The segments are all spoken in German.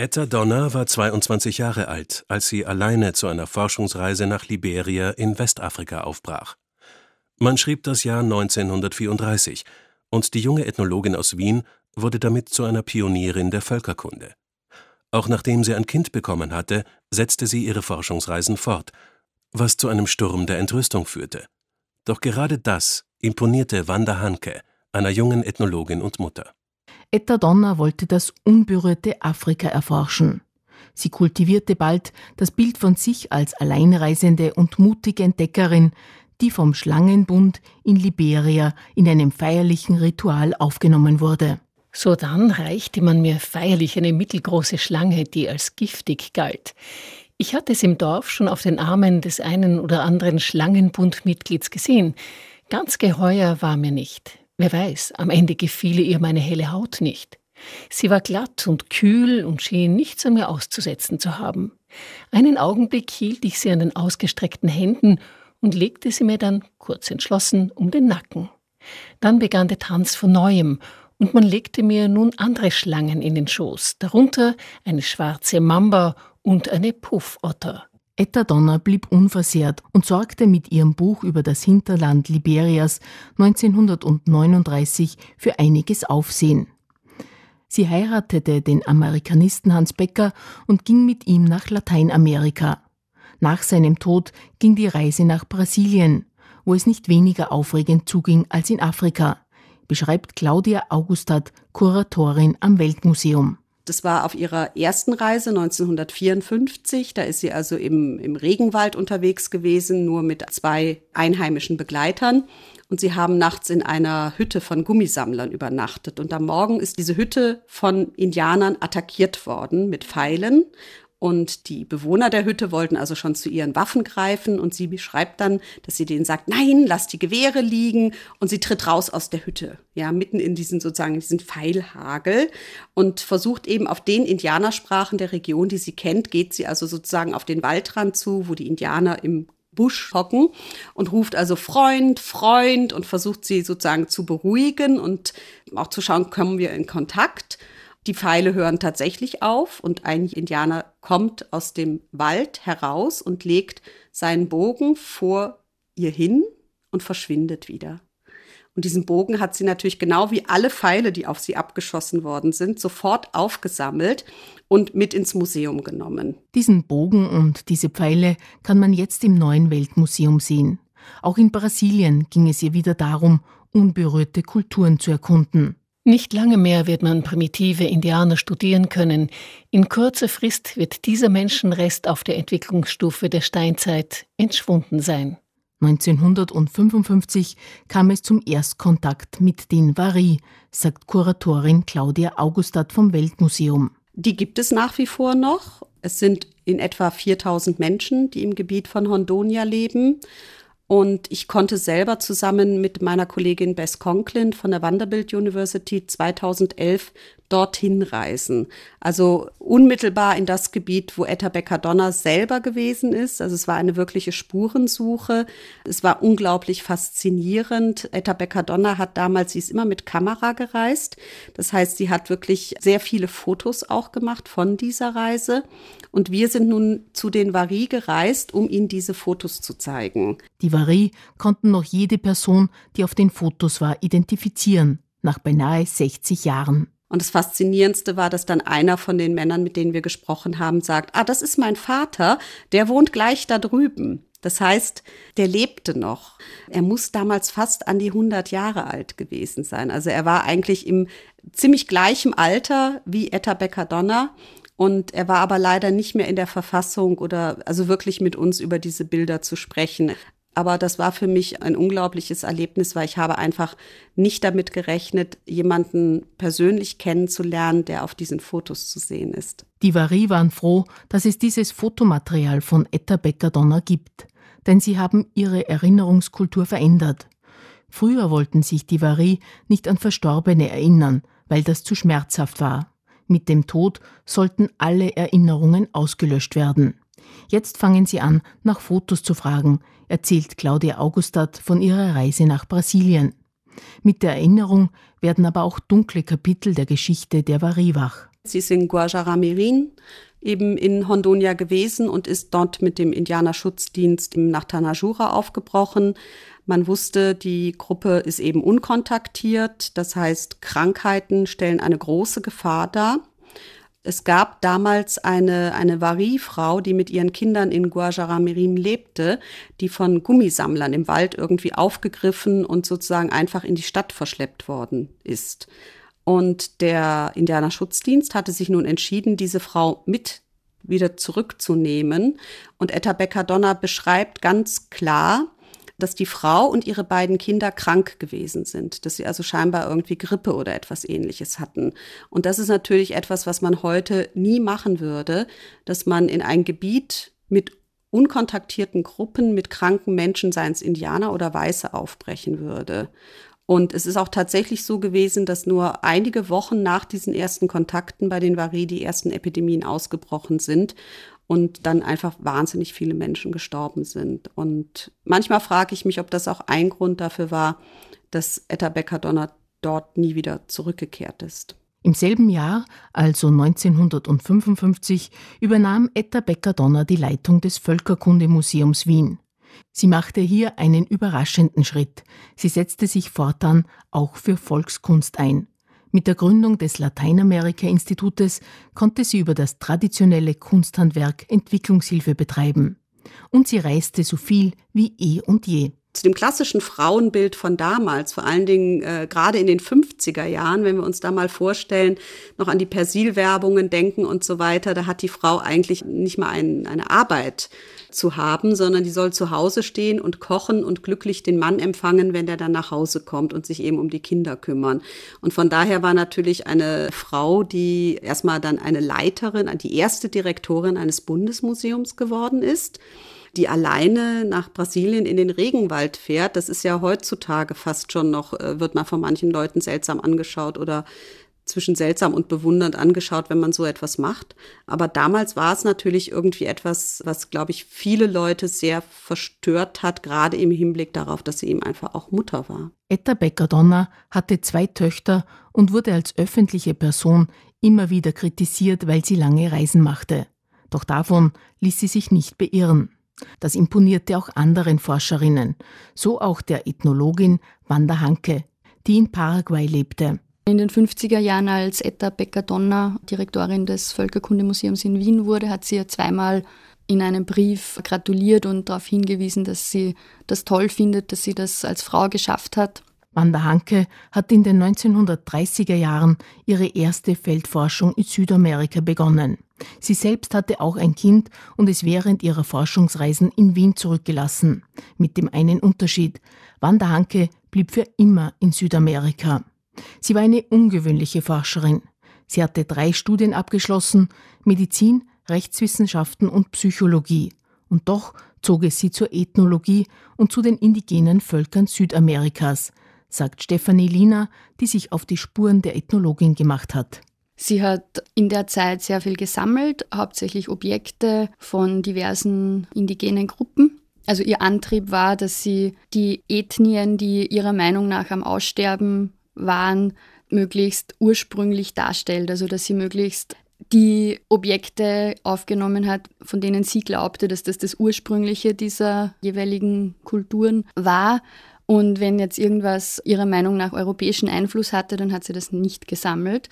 Etta Donner war 22 Jahre alt, als sie alleine zu einer Forschungsreise nach Liberia in Westafrika aufbrach. Man schrieb das Jahr 1934 und die junge Ethnologin aus Wien wurde damit zu einer Pionierin der Völkerkunde. Auch nachdem sie ein Kind bekommen hatte, setzte sie ihre Forschungsreisen fort, was zu einem Sturm der Entrüstung führte. Doch gerade das imponierte Wanda Hanke, einer jungen Ethnologin und Mutter. Etta Donner wollte das unberührte Afrika erforschen. Sie kultivierte bald das Bild von sich als alleinreisende und mutige Entdeckerin, die vom Schlangenbund in Liberia in einem feierlichen Ritual aufgenommen wurde. So dann reichte man mir feierlich eine mittelgroße Schlange, die als giftig galt. Ich hatte es im Dorf schon auf den Armen des einen oder anderen Schlangenbundmitglieds gesehen. Ganz geheuer war mir nicht. Wer weiß, am Ende gefiel ihr meine helle Haut nicht. Sie war glatt und kühl und schien nichts an mir auszusetzen zu haben. Einen Augenblick hielt ich sie an den ausgestreckten Händen und legte sie mir dann, kurz entschlossen, um den Nacken. Dann begann der Tanz von neuem, und man legte mir nun andere Schlangen in den Schoß, darunter eine schwarze Mamba und eine Puffotter. Etta Donner blieb unversehrt und sorgte mit ihrem Buch über das Hinterland Liberias 1939 für einiges Aufsehen. Sie heiratete den Amerikanisten Hans Becker und ging mit ihm nach Lateinamerika. Nach seinem Tod ging die Reise nach Brasilien, wo es nicht weniger aufregend zuging als in Afrika, beschreibt Claudia Augustat, Kuratorin am Weltmuseum. Das war auf ihrer ersten Reise 1954. Da ist sie also im, im Regenwald unterwegs gewesen, nur mit zwei einheimischen Begleitern. Und sie haben nachts in einer Hütte von Gummisammlern übernachtet. Und am Morgen ist diese Hütte von Indianern attackiert worden mit Pfeilen. Und die Bewohner der Hütte wollten also schon zu ihren Waffen greifen. Und sie beschreibt dann, dass sie denen sagt, nein, lass die Gewehre liegen. Und sie tritt raus aus der Hütte, ja, mitten in diesen sozusagen diesen Pfeilhagel. Und versucht eben auf den Indianersprachen der Region, die sie kennt, geht sie also sozusagen auf den Waldrand zu, wo die Indianer im Busch hocken und ruft also Freund, Freund und versucht sie sozusagen zu beruhigen und auch zu schauen, kommen wir in Kontakt. Die Pfeile hören tatsächlich auf und ein Indianer kommt aus dem Wald heraus und legt seinen Bogen vor ihr hin und verschwindet wieder. Und diesen Bogen hat sie natürlich genau wie alle Pfeile, die auf sie abgeschossen worden sind, sofort aufgesammelt und mit ins Museum genommen. Diesen Bogen und diese Pfeile kann man jetzt im neuen Weltmuseum sehen. Auch in Brasilien ging es ihr wieder darum, unberührte Kulturen zu erkunden. Nicht lange mehr wird man primitive Indianer studieren können. In kurzer Frist wird dieser Menschenrest auf der Entwicklungsstufe der Steinzeit entschwunden sein. 1955 kam es zum Erstkontakt mit den Vari, sagt Kuratorin Claudia Augustat vom Weltmuseum. Die gibt es nach wie vor noch. Es sind in etwa 4000 Menschen, die im Gebiet von Hondonia leben. Und ich konnte selber zusammen mit meiner Kollegin Bess Conklin von der Vanderbilt University 2011 dorthin reisen. Also unmittelbar in das Gebiet, wo Etta Becker-Donner selber gewesen ist. Also es war eine wirkliche Spurensuche. Es war unglaublich faszinierend. Etta Becker-Donner hat damals, sie ist immer mit Kamera gereist. Das heißt, sie hat wirklich sehr viele Fotos auch gemacht von dieser Reise. Und wir sind nun zu den Vari gereist, um ihnen diese Fotos zu zeigen. Die Vari konnten noch jede Person, die auf den Fotos war, identifizieren, nach beinahe 60 Jahren. Und das Faszinierendste war, dass dann einer von den Männern, mit denen wir gesprochen haben, sagt, ah, das ist mein Vater, der wohnt gleich da drüben. Das heißt, der lebte noch. Er muss damals fast an die 100 Jahre alt gewesen sein. Also er war eigentlich im ziemlich gleichen Alter wie Etta Becker-Donner. Und er war aber leider nicht mehr in der Verfassung oder also wirklich mit uns über diese Bilder zu sprechen. Aber das war für mich ein unglaubliches Erlebnis, weil ich habe einfach nicht damit gerechnet, jemanden persönlich kennenzulernen, der auf diesen Fotos zu sehen ist. Die Vari waren froh, dass es dieses Fotomaterial von Etta Becker-Donner gibt, denn sie haben ihre Erinnerungskultur verändert. Früher wollten sich die Vari nicht an Verstorbene erinnern, weil das zu schmerzhaft war. Mit dem Tod sollten alle Erinnerungen ausgelöscht werden. Jetzt fangen sie an, nach Fotos zu fragen, erzählt Claudia Augustat von ihrer Reise nach Brasilien. Mit der Erinnerung werden aber auch dunkle Kapitel der Geschichte der Vari wach. Sie ist in Guajaramirin eben in Hondonia gewesen und ist dort mit dem Indianerschutzdienst nach Tanajura aufgebrochen. Man wusste, die Gruppe ist eben unkontaktiert, das heißt, Krankheiten stellen eine große Gefahr dar. Es gab damals eine, eine Vari-Frau, die mit ihren Kindern in Guajaramirim lebte, die von Gummisammlern im Wald irgendwie aufgegriffen und sozusagen einfach in die Stadt verschleppt worden ist. Und der Indianerschutzdienst hatte sich nun entschieden, diese Frau mit wieder zurückzunehmen. Und Etta Becker-Donner beschreibt ganz klar, dass die Frau und ihre beiden Kinder krank gewesen sind, dass sie also scheinbar irgendwie Grippe oder etwas ähnliches hatten. Und das ist natürlich etwas, was man heute nie machen würde, dass man in ein Gebiet mit unkontaktierten Gruppen mit kranken Menschen, seien es Indianer oder Weiße, aufbrechen würde. Und es ist auch tatsächlich so gewesen, dass nur einige Wochen nach diesen ersten Kontakten bei den Vari die ersten Epidemien ausgebrochen sind und dann einfach wahnsinnig viele Menschen gestorben sind. Und manchmal frage ich mich, ob das auch ein Grund dafür war, dass Etta Becker-Donner dort nie wieder zurückgekehrt ist. Im selben Jahr, also 1955, übernahm Etta Becker-Donner die Leitung des Völkerkundemuseums Wien. Sie machte hier einen überraschenden Schritt. Sie setzte sich fortan auch für Volkskunst ein. Mit der Gründung des Lateinamerika-Institutes konnte sie über das traditionelle Kunsthandwerk Entwicklungshilfe betreiben. Und sie reiste so viel wie eh und je zu dem klassischen Frauenbild von damals, vor allen Dingen äh, gerade in den 50er Jahren, wenn wir uns da mal vorstellen, noch an die Persil-Werbungen denken und so weiter, da hat die Frau eigentlich nicht mal ein, eine Arbeit zu haben, sondern die soll zu Hause stehen und kochen und glücklich den Mann empfangen, wenn der dann nach Hause kommt und sich eben um die Kinder kümmern. Und von daher war natürlich eine Frau, die erstmal dann eine Leiterin, die erste Direktorin eines Bundesmuseums geworden ist die alleine nach Brasilien in den Regenwald fährt. Das ist ja heutzutage fast schon noch, äh, wird man von manchen Leuten seltsam angeschaut oder zwischen seltsam und bewundernd angeschaut, wenn man so etwas macht. Aber damals war es natürlich irgendwie etwas, was, glaube ich, viele Leute sehr verstört hat, gerade im Hinblick darauf, dass sie eben einfach auch Mutter war. Etta Becker-Donner hatte zwei Töchter und wurde als öffentliche Person immer wieder kritisiert, weil sie lange Reisen machte. Doch davon ließ sie sich nicht beirren. Das imponierte auch anderen Forscherinnen, so auch der Ethnologin Wanda Hanke, die in Paraguay lebte. In den 50er Jahren, als Etta Becker-Donner Direktorin des Völkerkundemuseums in Wien wurde, hat sie ja zweimal in einem Brief gratuliert und darauf hingewiesen, dass sie das toll findet, dass sie das als Frau geschafft hat. Wanda Hanke hat in den 1930er Jahren ihre erste Feldforschung in Südamerika begonnen. Sie selbst hatte auch ein Kind und es während ihrer Forschungsreisen in Wien zurückgelassen. Mit dem einen Unterschied. Wanda Hanke blieb für immer in Südamerika. Sie war eine ungewöhnliche Forscherin. Sie hatte drei Studien abgeschlossen, Medizin, Rechtswissenschaften und Psychologie. Und doch zog es sie zur Ethnologie und zu den indigenen Völkern Südamerikas, sagt Stefanie Lina, die sich auf die Spuren der Ethnologin gemacht hat. Sie hat in der Zeit sehr viel gesammelt, hauptsächlich Objekte von diversen indigenen Gruppen. Also ihr Antrieb war, dass sie die Ethnien, die ihrer Meinung nach am Aussterben waren, möglichst ursprünglich darstellt. Also dass sie möglichst die Objekte aufgenommen hat, von denen sie glaubte, dass das das Ursprüngliche dieser jeweiligen Kulturen war und wenn jetzt irgendwas ihrer Meinung nach europäischen Einfluss hatte, dann hat sie das nicht gesammelt.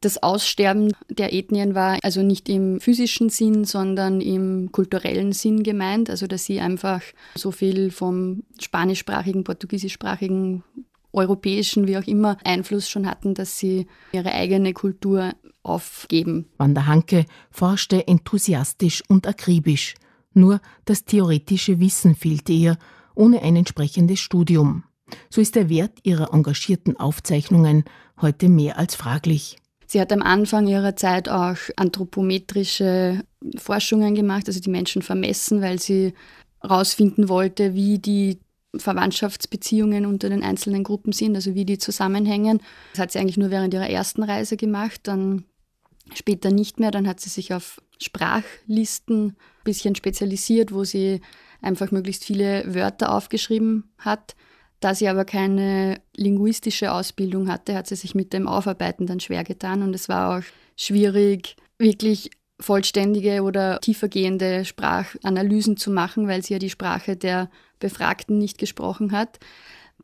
Das Aussterben der Ethnien war also nicht im physischen Sinn, sondern im kulturellen Sinn gemeint. Also dass sie einfach so viel vom spanischsprachigen, portugiesischsprachigen, europäischen, wie auch immer, Einfluss schon hatten, dass sie ihre eigene Kultur aufgeben. Wanda Hanke forschte enthusiastisch und akribisch. Nur das theoretische Wissen fehlte ihr ohne ein entsprechendes Studium. So ist der Wert ihrer engagierten Aufzeichnungen heute mehr als fraglich. Sie hat am Anfang ihrer Zeit auch anthropometrische Forschungen gemacht, also die Menschen vermessen, weil sie herausfinden wollte, wie die Verwandtschaftsbeziehungen unter den einzelnen Gruppen sind, also wie die zusammenhängen. Das hat sie eigentlich nur während ihrer ersten Reise gemacht, dann später nicht mehr. Dann hat sie sich auf Sprachlisten ein bisschen spezialisiert, wo sie einfach möglichst viele Wörter aufgeschrieben hat. Da sie aber keine linguistische Ausbildung hatte, hat sie sich mit dem Aufarbeiten dann schwer getan und es war auch schwierig, wirklich vollständige oder tiefergehende Sprachanalysen zu machen, weil sie ja die Sprache der Befragten nicht gesprochen hat.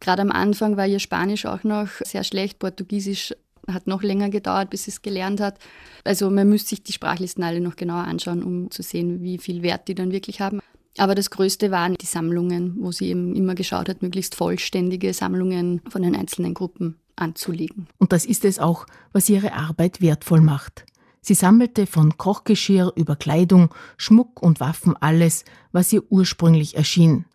Gerade am Anfang war ihr Spanisch auch noch sehr schlecht, Portugiesisch hat noch länger gedauert, bis sie es gelernt hat. Also man müsste sich die Sprachlisten alle noch genauer anschauen, um zu sehen, wie viel Wert die dann wirklich haben. Aber das Größte waren die Sammlungen, wo sie eben immer geschaut hat, möglichst vollständige Sammlungen von den einzelnen Gruppen anzulegen. Und das ist es auch, was ihre Arbeit wertvoll macht. Sie sammelte von Kochgeschirr über Kleidung, Schmuck und Waffen alles, was ihr ursprünglich erschien.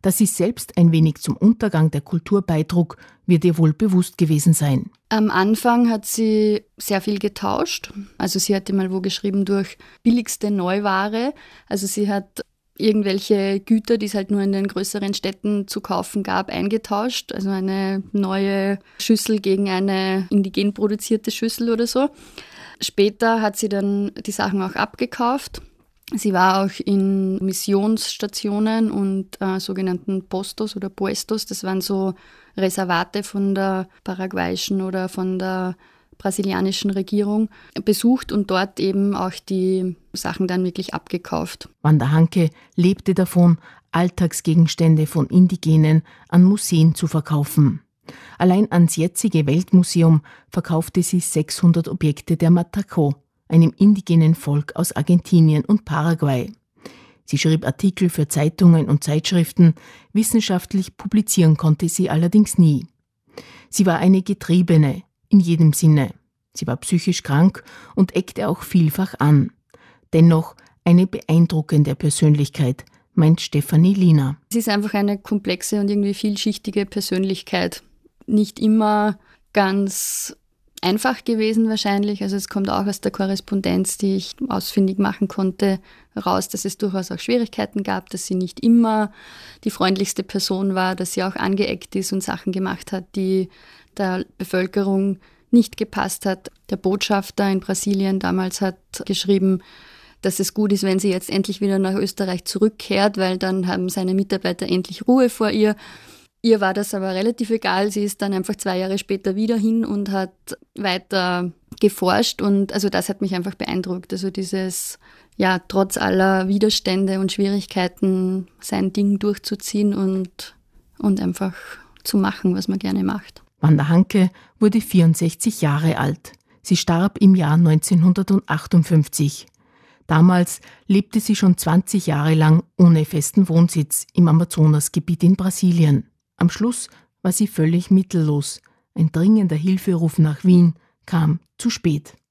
Dass sie selbst ein wenig zum Untergang der Kultur beitrug, wird ihr wohl bewusst gewesen sein. Am Anfang hat sie sehr viel getauscht. Also sie hatte mal wo geschrieben durch billigste Neuware. Also sie hat irgendwelche Güter, die es halt nur in den größeren Städten zu kaufen gab, eingetauscht. Also eine neue Schüssel gegen eine indigen produzierte Schüssel oder so. Später hat sie dann die Sachen auch abgekauft. Sie war auch in Missionsstationen und äh, sogenannten Postos oder Puestos. Das waren so Reservate von der paraguayischen oder von der brasilianischen Regierung besucht und dort eben auch die Sachen dann wirklich abgekauft. Wanda Hanke lebte davon, Alltagsgegenstände von Indigenen an Museen zu verkaufen. Allein ans jetzige Weltmuseum verkaufte sie 600 Objekte der Mataco, einem indigenen Volk aus Argentinien und Paraguay. Sie schrieb Artikel für Zeitungen und Zeitschriften, wissenschaftlich publizieren konnte sie allerdings nie. Sie war eine Getriebene, in jedem Sinne. Sie war psychisch krank und eckte auch vielfach an. Dennoch eine beeindruckende Persönlichkeit, meint Stefanie Lina. Sie ist einfach eine komplexe und irgendwie vielschichtige Persönlichkeit nicht immer ganz einfach gewesen wahrscheinlich. Also es kommt auch aus der Korrespondenz, die ich ausfindig machen konnte, raus, dass es durchaus auch Schwierigkeiten gab, dass sie nicht immer die freundlichste Person war, dass sie auch angeeckt ist und Sachen gemacht hat, die der Bevölkerung nicht gepasst hat. Der Botschafter in Brasilien damals hat geschrieben, dass es gut ist, wenn sie jetzt endlich wieder nach Österreich zurückkehrt, weil dann haben seine Mitarbeiter endlich Ruhe vor ihr. Ihr war das aber relativ egal. Sie ist dann einfach zwei Jahre später wieder hin und hat weiter geforscht und also das hat mich einfach beeindruckt. Also dieses, ja, trotz aller Widerstände und Schwierigkeiten sein Ding durchzuziehen und, und einfach zu machen, was man gerne macht. Wanda Hanke wurde 64 Jahre alt. Sie starb im Jahr 1958. Damals lebte sie schon 20 Jahre lang ohne festen Wohnsitz im Amazonasgebiet in Brasilien. Am Schluss war sie völlig mittellos. Ein dringender Hilferuf nach Wien kam zu spät.